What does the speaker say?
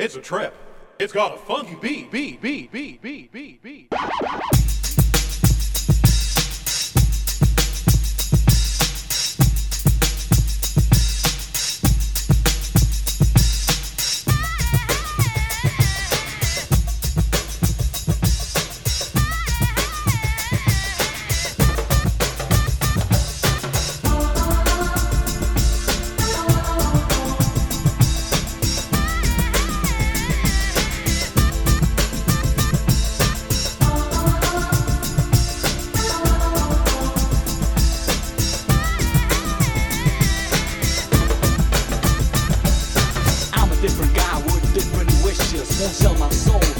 It's a trip. It's got a funky beat, beat, beat, beat, beat, beat, beat. soul.